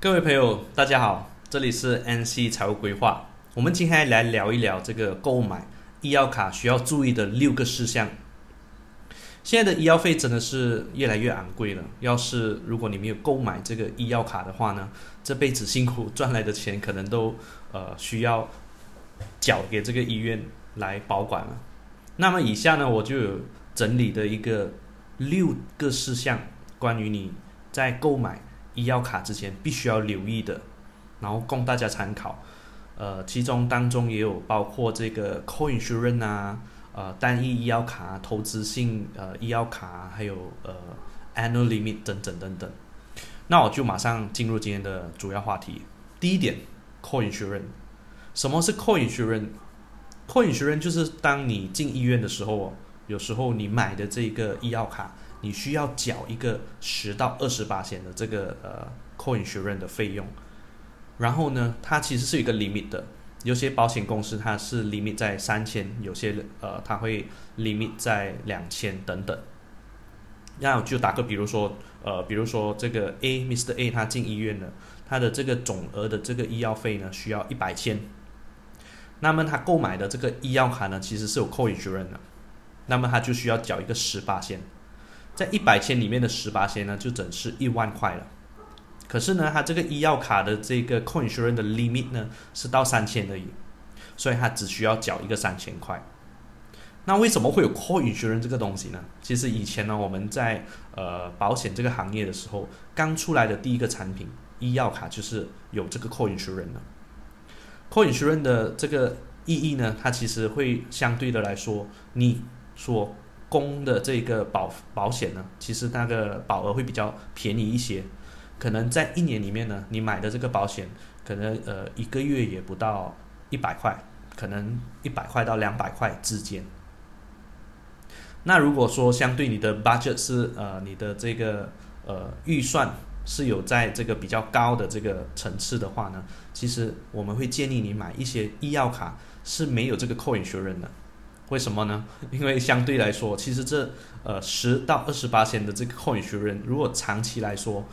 各位朋友，大家好，这里是 NC 财务规划。我们今天来聊一聊这个购买医药卡需要注意的六个事项。现在的医药费真的是越来越昂贵了。要是如果你没有购买这个医药卡的话呢，这辈子辛苦赚来的钱可能都呃需要缴给这个医院来保管了。那么以下呢，我就有整理的一个六个事项，关于你在购买。医药卡之前必须要留意的，然后供大家参考。呃，其中当中也有包括这个 co-insurance 啊，呃，单一医药卡、投资性呃医药卡，还有呃 annual limit 等等等等。那我就马上进入今天的主要话题。第一点，co-insurance，什么是 co-insurance？co-insurance 就是当你进医院的时候，有时候你买的这个医药卡。你需要缴一个十到二十八险的这个呃 co-insurance 的费用，然后呢，它其实是一个 limit 的，有些保险公司它是 limit 在三千，有些呃它会 limit 在两千等等。那我就打个比如说，呃，比如说这个 A Mr A 他进医院了，他的这个总额的这个医药费呢需要一百千，那么他购买的这个医药卡呢其实是有 co-insurance 的，那么他就需要缴一个十八千。在一百千里面的十八千呢，就整是一万块了。可是呢，它这个医药卡的这个 co-insurance 的 limit 呢是到三千而已，所以它只需要缴一个三千块。那为什么会有 co-insurance 这个东西呢？其实以前呢，我们在呃保险这个行业的时候，刚出来的第一个产品医药卡就是有这个 co-insurance 的。co-insurance 的这个意义呢，它其实会相对的来说，你说。公的这个保保险呢，其实那个保额会比较便宜一些，可能在一年里面呢，你买的这个保险可能呃一个月也不到一百块，可能一百块到两百块之间。那如果说相对你的 budget 是呃你的这个呃预算是有在这个比较高的这个层次的话呢，其实我们会建议你买一些医药卡是没有这个 co-insurance 的。为什么呢？因为相对来说，其实这呃十到二十八千的这个 coin 持有人如果长期来说，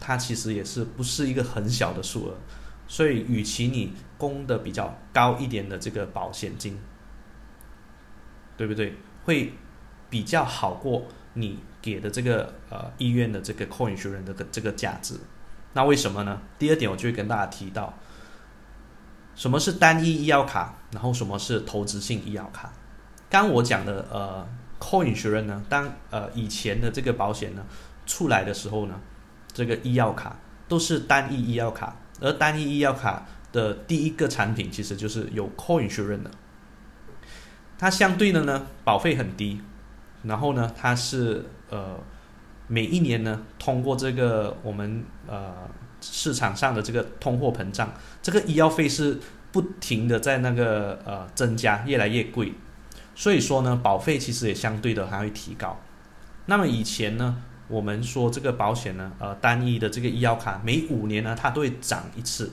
它其实也是不是一个很小的数额。所以，与其你供的比较高一点的这个保险金，对不对？会比较好过你给的这个呃医院的这个 coin 持有人的这个价值。那为什么呢？第二点，我就会跟大家提到，什么是单一医药卡，然后什么是投资性医药卡。刚我讲的呃，co-insurance 呢，当呃以前的这个保险呢出来的时候呢，这个医药卡都是单一医药卡，而单一医药卡的第一个产品其实就是有 co-insurance 的，它相对的呢保费很低，然后呢它是呃每一年呢通过这个我们呃市场上的这个通货膨胀，这个医药费是不停的在那个呃增加，越来越贵。所以说呢，保费其实也相对的还会提高。那么以前呢，我们说这个保险呢，呃，单一的这个医药卡每五年呢，它都会涨一次。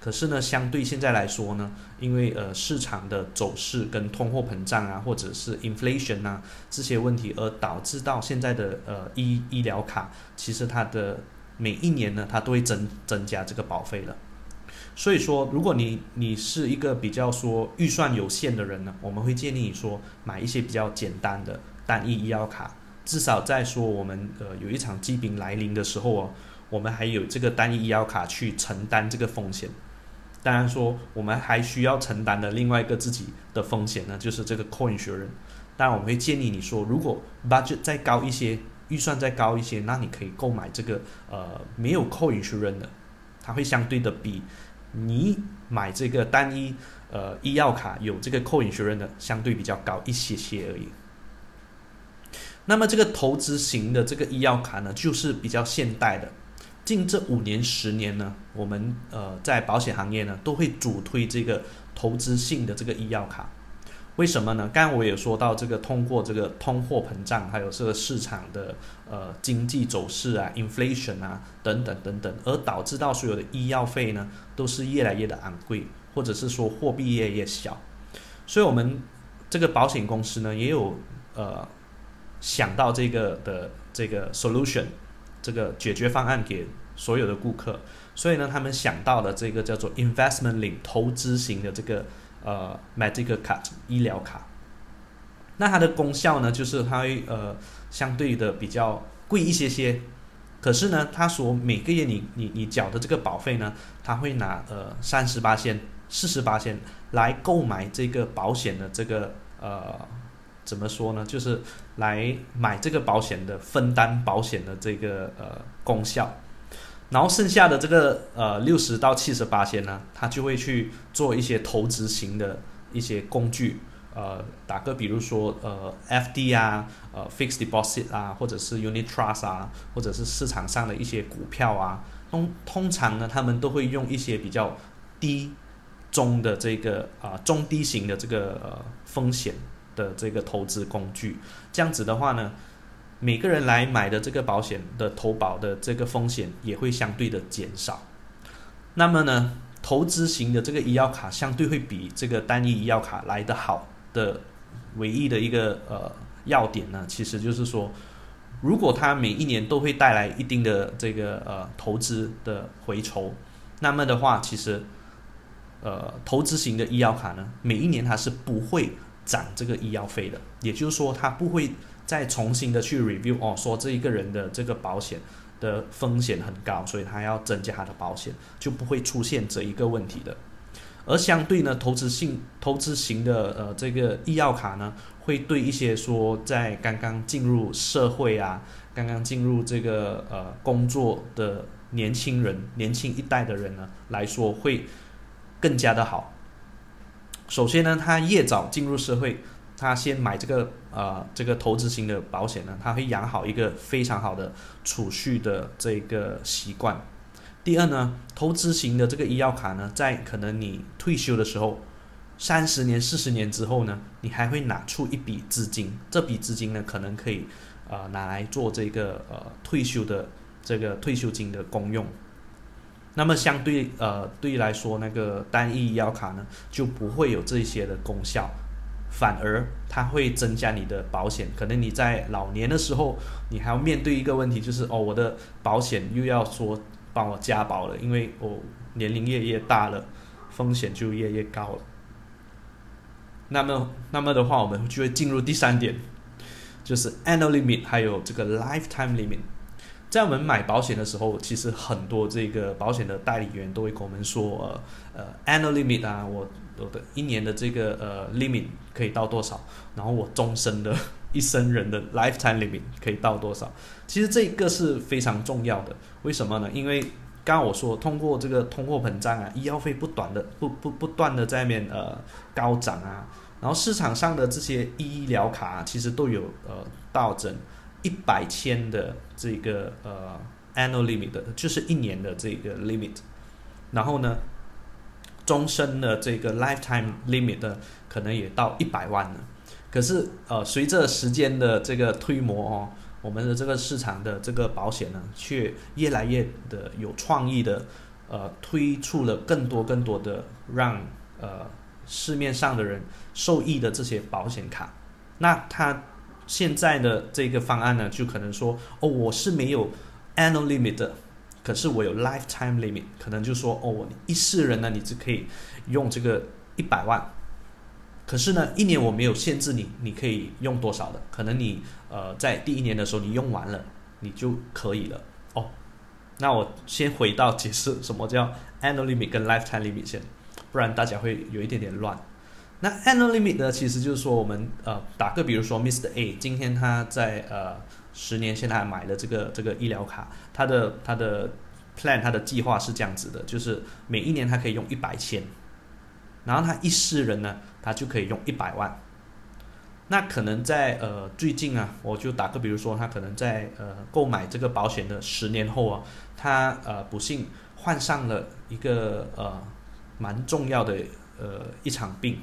可是呢，相对现在来说呢，因为呃市场的走势跟通货膨胀啊，或者是 inflation 啊这些问题，而导致到现在的呃医医疗卡，其实它的每一年呢，它都会增增加这个保费了。所以说，如果你你是一个比较说预算有限的人呢，我们会建议你说买一些比较简单的单一医药卡，至少在说我们呃有一场疾病来临的时候哦，我们还有这个单一医药卡去承担这个风险。当然说，我们还需要承担的另外一个自己的风险呢，就是这个 co-insurance。当然，我们会建议你说，如果 budget 再高一些，预算再高一些，那你可以购买这个呃没有 co-insurance 的，它会相对的比。你买这个单一呃医药卡有这个扣引确认的相对比较高一些些而已。那么这个投资型的这个医药卡呢，就是比较现代的。近这五年十年呢，我们呃在保险行业呢都会主推这个投资性的这个医药卡。为什么呢？刚刚我也说到，这个通过这个通货膨胀，还有这个市场的呃经济走势啊，inflation 啊等等等等，而导致到所有的医药费呢都是越来越的昂贵，或者是说货币越来越小。所以，我们这个保险公司呢也有呃想到这个的这个 solution，这个解决方案给所有的顾客，所以呢，他们想到了这个叫做 investment link 投资型的这个呃 medical card 医疗卡。那它的功效呢，就是它会呃相对的比较贵一些些，可是呢，它所每个月你你你缴的这个保费呢，它会拿呃三十八千、四十八千来购买这个保险的这个呃怎么说呢？就是来买这个保险的分担保险的这个呃功效，然后剩下的这个呃六十到七十八仙呢，他就会去做一些投资型的一些工具。呃，打个比如说，呃，F.D. 啊，呃，Fixed Deposit 啊，或者是 Unit Trust 啊，或者是市场上的一些股票啊，通通常呢，他们都会用一些比较低中的这个啊中低型的这个呃风险的这个投资工具。这样子的话呢，每个人来买的这个保险的投保的这个风险也会相对的减少。那么呢，投资型的这个医药卡相对会比这个单一医药卡来的好。的唯一的一个呃要点呢，其实就是说，如果它每一年都会带来一定的这个呃投资的回酬，那么的话，其实呃投资型的医药卡呢，每一年它是不会涨这个医药费的，也就是说，它不会再重新的去 review 哦，说这一个人的这个保险的风险很高，所以他要增加他的保险，就不会出现这一个问题的。而相对呢，投资性、投资型的呃这个医药卡呢，会对一些说在刚刚进入社会啊、刚刚进入这个呃工作的年轻人、年轻一代的人呢来说，会更加的好。首先呢，他越早进入社会，他先买这个呃这个投资型的保险呢，它会养好一个非常好的储蓄的这个习惯。第二呢，投资型的这个医药卡呢，在可能你退休的时候，三十年、四十年之后呢，你还会拿出一笔资金，这笔资金呢，可能可以呃拿来做这个呃退休的这个退休金的功用。那么相对呃对于来说，那个单一医药卡呢，就不会有这些的功效，反而它会增加你的保险。可能你在老年的时候，你还要面对一个问题，就是哦，我的保险又要说。帮我加保了，因为我年龄越越大了，风险就越越高了。那么，那么的话，我们就会进入第三点，就是 annual limit，还有这个 lifetime limit。在我们买保险的时候，其实很多这个保险的代理员都会跟我们说，呃呃，annual limit 啊，我我的一年的这个呃 limit 可以到多少，然后我终身的。一生人的 lifetime limit 可以到多少？其实这个是非常重要的。为什么呢？因为刚刚我说，通过这个通货膨胀啊，医药费不断的不不不断的在面呃高涨啊，然后市场上的这些医疗卡其实都有呃到整一百千的这个呃 annual limit，就是一年的这个 limit。然后呢，终身的这个 lifetime limit 的可能也到一百万了。可是，呃，随着时间的这个推磨哦，我们的这个市场的这个保险呢，却越来越的有创意的，呃，推出了更多更多的让呃市面上的人受益的这些保险卡。那它现在的这个方案呢，就可能说，哦，我是没有 annual limit 的，可是我有 lifetime limit，可能就说，哦，我一世人呢，你只可以用这个一百万。可是呢，一年我没有限制你，你可以用多少的？可能你呃在第一年的时候你用完了，你就可以了哦。那我先回到解释什么叫 annual limit 跟 lifetime limit 先，不然大家会有一点点乱。那 annual limit 呢，其实就是说我们呃打个比如说，Mr. A 今天他在呃十年前他买了这个这个医疗卡，他的他的 plan 他的计划是这样子的，就是每一年他可以用一百千。然后他一世人呢，他就可以用一百万。那可能在呃最近啊，我就打个比如说，他可能在呃购买这个保险的十年后啊，他呃不幸患上了一个呃蛮重要的呃一场病，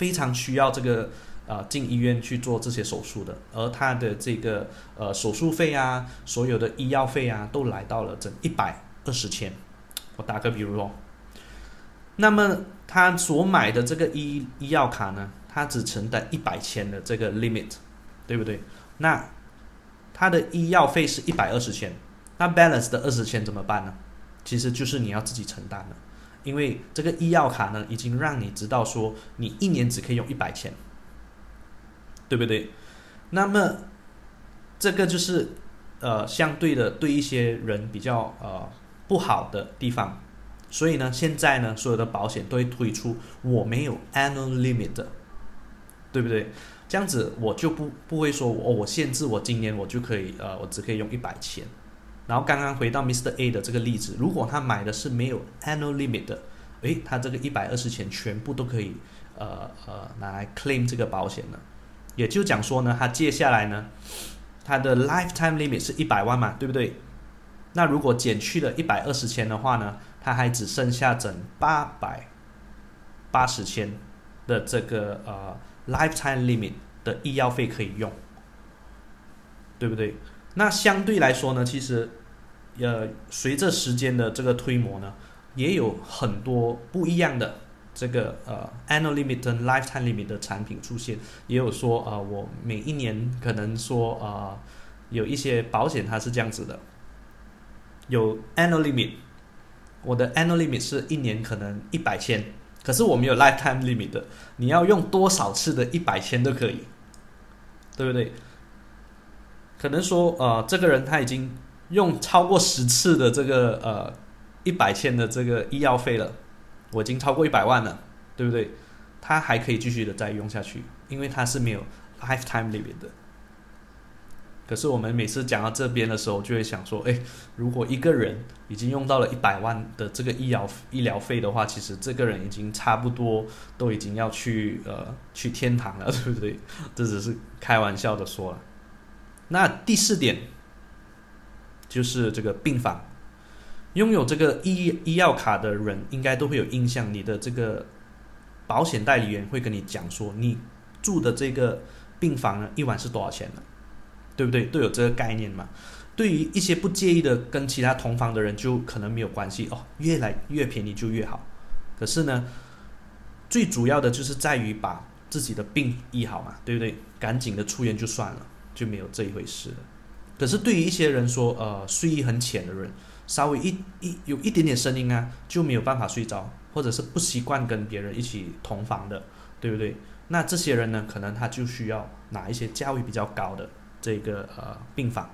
非常需要这个呃进医院去做这些手术的，而他的这个呃手术费啊，所有的医药费啊，都来到了整一百二十千。我打个比如说。那么他所买的这个医医药卡呢，它只承担一百千的这个 limit，对不对？那他的医药费是一百二十千，那 balance 的二十千怎么办呢？其实就是你要自己承担的，因为这个医药卡呢，已经让你知道说你一年只可以用一百千，对不对？那么这个就是呃相对的对一些人比较呃不好的地方，所以呢，现在呢所有的保险都会推出我没有 annual limit 的，对不对？这样子我就不不会说哦，我限制我今年我就可以呃我只可以用一百千。然后刚刚回到 Mr. A 的这个例子，如果他买的是没有 annual limit 的，诶，他这个一百二十钱全部都可以，呃呃拿来 claim 这个保险了。也就讲说呢，他接下来呢，他的 lifetime limit 是一百万嘛，对不对？那如果减去了一百二十千的话呢，他还只剩下整八百八十千的这个呃 lifetime limit 的医药费可以用，对不对？那相对来说呢，其实。呃，随着时间的这个推磨呢，也有很多不一样的这个呃 annual limit 跟 lifetime limit 的产品出现，也有说呃我每一年可能说呃有一些保险它是这样子的，有 annual limit，我的 annual limit 是一年可能一百千，可是我没有 lifetime limit 的，你要用多少次的一百千都可以，对不对？可能说呃这个人他已经。用超过十次的这个呃一百千的这个医药费了，我已经超过一百万了，对不对？他还可以继续的再用下去，因为他是没有 lifetime limit 的。可是我们每次讲到这边的时候，就会想说，哎，如果一个人已经用到了一百万的这个医疗医疗费的话，其实这个人已经差不多都已经要去呃 去天堂了，对不对？这只是开玩笑的说了。那第四点。就是这个病房，拥有这个医医药卡的人应该都会有印象。你的这个保险代理员会跟你讲说，你住的这个病房呢，一晚是多少钱呢？对不对？都有这个概念嘛。对于一些不介意的跟其他同房的人，就可能没有关系哦，越来越便宜就越好。可是呢，最主要的就是在于把自己的病医好嘛，对不对？赶紧的出院就算了，就没有这一回事了。可是对于一些人说，呃，睡意很浅的人，稍微一一有一点点声音啊，就没有办法睡着，或者是不习惯跟别人一起同房的，对不对？那这些人呢，可能他就需要拿一些价位比较高的这个呃病房，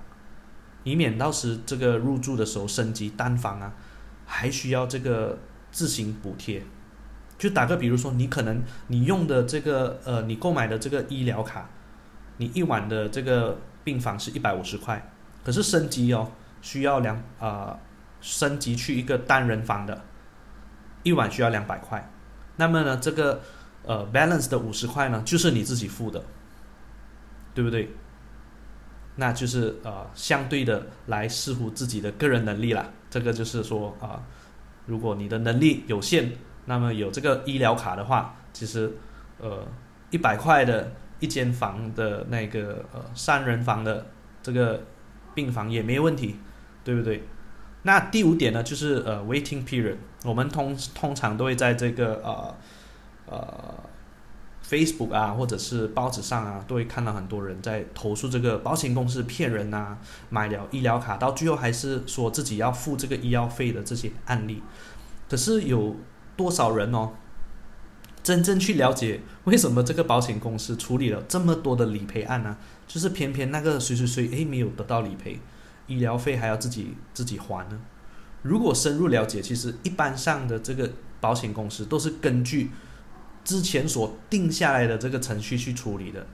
以免到时这个入住的时候升级单房啊，还需要这个自行补贴。就打个比如说，你可能你用的这个呃，你购买的这个医疗卡，你一晚的这个。病房是一百五十块，可是升级哦，需要两啊，升级去一个单人房的，一晚需要两百块。那么呢，这个呃 balance 的五十块呢，就是你自己付的，对不对？那就是呃相对的来视乎自己的个人能力啦。这个就是说啊，如果你的能力有限，那么有这个医疗卡的话，其实呃一百块的。一间房的那个呃三人房的这个病房也没问题，对不对？那第五点呢，就是呃 waiting period，我们通通常都会在这个呃呃 Facebook 啊或者是报纸上啊，都会看到很多人在投诉这个保险公司骗人啊，买了医疗卡到最后还是说自己要付这个医药费的这些案例。可是有多少人哦？真正去了解为什么这个保险公司处理了这么多的理赔案呢？就是偏偏那个谁谁谁诶没有得到理赔，医疗费还要自己自己还呢？如果深入了解，其实一般上的这个保险公司都是根据之前所定下来的这个程序去处理的。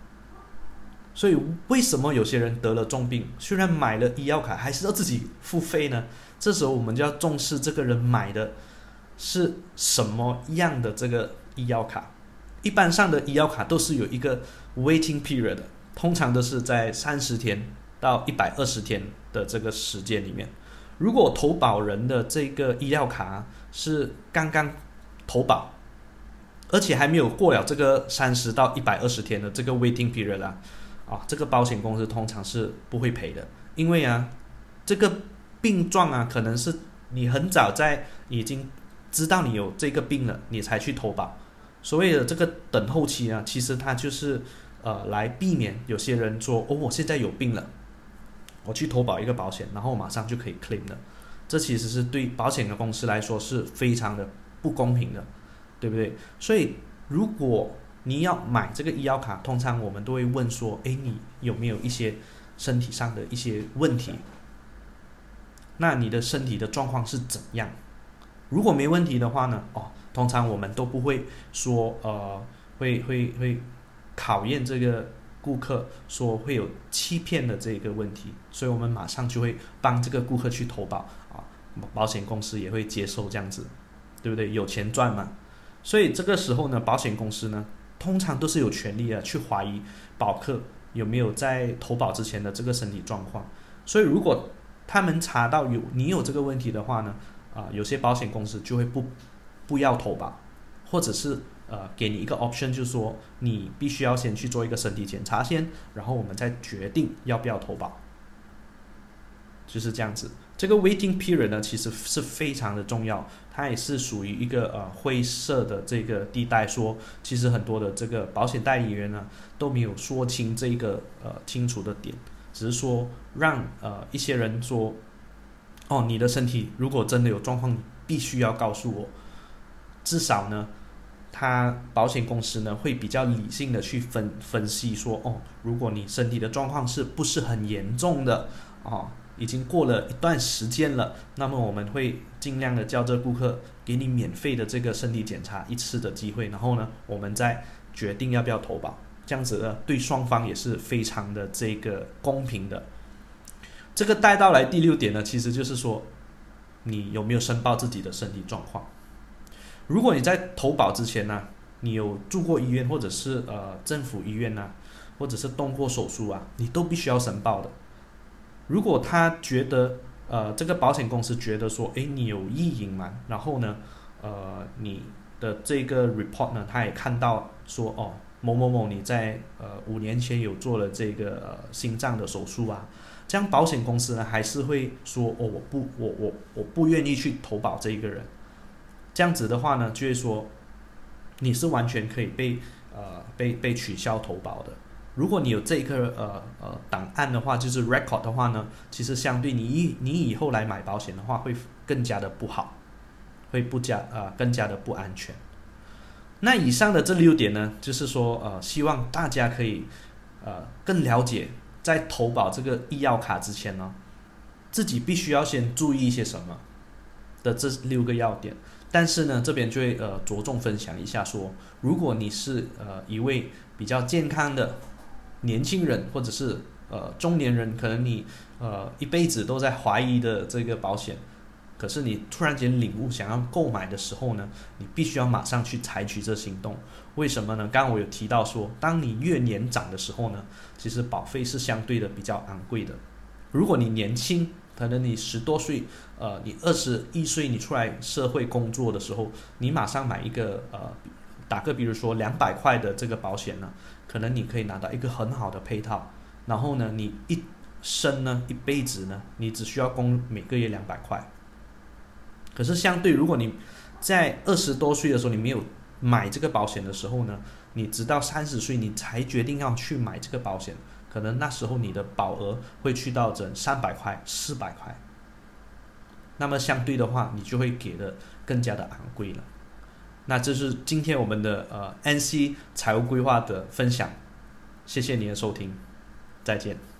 所以为什么有些人得了重病，虽然买了医药卡，还是要自己付费呢？这时候我们就要重视这个人买的是什么样的这个。医药卡，一般上的医药卡都是有一个 waiting period 的，通常都是在三十天到一百二十天的这个时间里面。如果投保人的这个医药卡是刚刚投保，而且还没有过了这个三十到一百二十天的这个 waiting period 啊，啊，这个保险公司通常是不会赔的，因为啊，这个病状啊，可能是你很早在已经知道你有这个病了，你才去投保。所谓的这个等候期啊，其实它就是呃来避免有些人说哦，我现在有病了，我去投保一个保险，然后马上就可以 claim 了，这其实是对保险的公司来说是非常的不公平的，对不对？所以如果你要买这个医药卡，通常我们都会问说，哎，你有没有一些身体上的一些问题？那你的身体的状况是怎样？如果没问题的话呢？哦，通常我们都不会说，呃，会会会考验这个顾客说会有欺骗的这个问题，所以我们马上就会帮这个顾客去投保啊，保险公司也会接受这样子，对不对？有钱赚嘛。所以这个时候呢，保险公司呢，通常都是有权利的去怀疑保客有没有在投保之前的这个身体状况。所以如果他们查到有你有这个问题的话呢？啊，有些保险公司就会不不要投保，或者是呃给你一个 option，就是说你必须要先去做一个身体检查先，然后我们再决定要不要投保，就是这样子。这个 waiting period 呢，其实是非常的重要，它也是属于一个呃灰色的这个地带，说其实很多的这个保险代理人呢都没有说清这个呃清楚的点，只是说让呃一些人说。哦，你的身体如果真的有状况，你必须要告诉我。至少呢，他保险公司呢会比较理性的去分分析说，哦，如果你身体的状况是不是很严重的，哦，已经过了一段时间了，那么我们会尽量的叫这顾客给你免费的这个身体检查一次的机会，然后呢，我们再决定要不要投保。这样子呢，对双方也是非常的这个公平的。这个带到来第六点呢，其实就是说，你有没有申报自己的身体状况？如果你在投保之前呢，你有住过医院或者是呃政府医院呐，或者是动过手术啊，你都必须要申报的。如果他觉得呃这个保险公司觉得说，哎，你有意隐瞒，然后呢，呃你的这个 report 呢，他也看到说，哦某某某你在呃五年前有做了这个心脏的手术啊。这样保险公司呢，还是会说哦，我不，我我我不愿意去投保这一个人。这样子的话呢，就会说你是完全可以被呃被被取消投保的。如果你有这个呃呃档案的话，就是 record 的话呢，其实相对你以你以后来买保险的话，会更加的不好，会不加呃更加的不安全。那以上的这六点呢，就是说呃，希望大家可以呃更了解。在投保这个医药卡之前呢，自己必须要先注意一些什么的这六个要点。但是呢，这边就会呃着重分享一下，说如果你是呃一位比较健康的年轻人，或者是呃中年人，可能你呃一辈子都在怀疑的这个保险。可是你突然间领悟，想要购买的时候呢，你必须要马上去采取这行动。为什么呢？刚刚我有提到说，当你越年长的时候呢，其实保费是相对的比较昂贵的。如果你年轻，可能你十多岁，呃，你二十一岁，你出来社会工作的时候，你马上买一个呃，打个比如说两百块的这个保险呢，可能你可以拿到一个很好的配套。然后呢，你一生呢，一辈子呢，你只需要供每个月两百块。可是相对，如果你在二十多岁的时候你没有买这个保险的时候呢，你直到三十岁你才决定要去买这个保险，可能那时候你的保额会去到整三百块、四百块。那么相对的话，你就会给的更加的昂贵了。那这是今天我们的呃 NC 财务规划的分享，谢谢您的收听，再见。